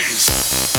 Everybody.